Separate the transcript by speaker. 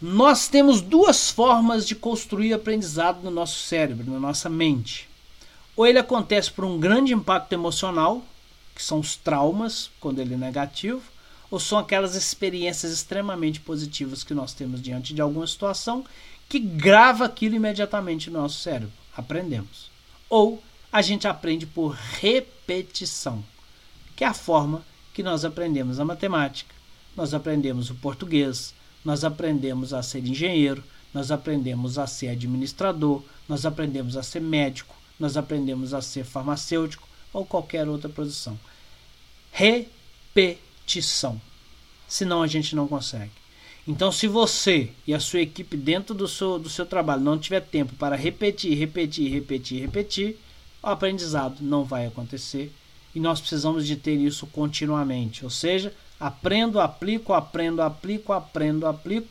Speaker 1: nós temos duas formas de construir aprendizado no nosso cérebro, na nossa mente. Ou ele acontece por um grande impacto emocional, que são os traumas, quando ele é negativo, ou são aquelas experiências extremamente positivas que nós temos diante de alguma situação que grava aquilo imediatamente no nosso cérebro. Aprendemos. Ou a gente aprende por repetição, que é a forma que nós aprendemos a matemática, nós aprendemos o português, nós aprendemos a ser engenheiro, nós aprendemos a ser administrador, nós aprendemos a ser médico, nós aprendemos a ser farmacêutico ou qualquer outra posição. Repetição. Senão a gente não consegue. Então, se você e a sua equipe dentro do seu, do seu trabalho não tiver tempo para repetir, repetir, repetir, repetir, o aprendizado não vai acontecer e nós precisamos de ter isso continuamente. Ou seja, aprendo, aplico, aprendo, aplico, aprendo, aplico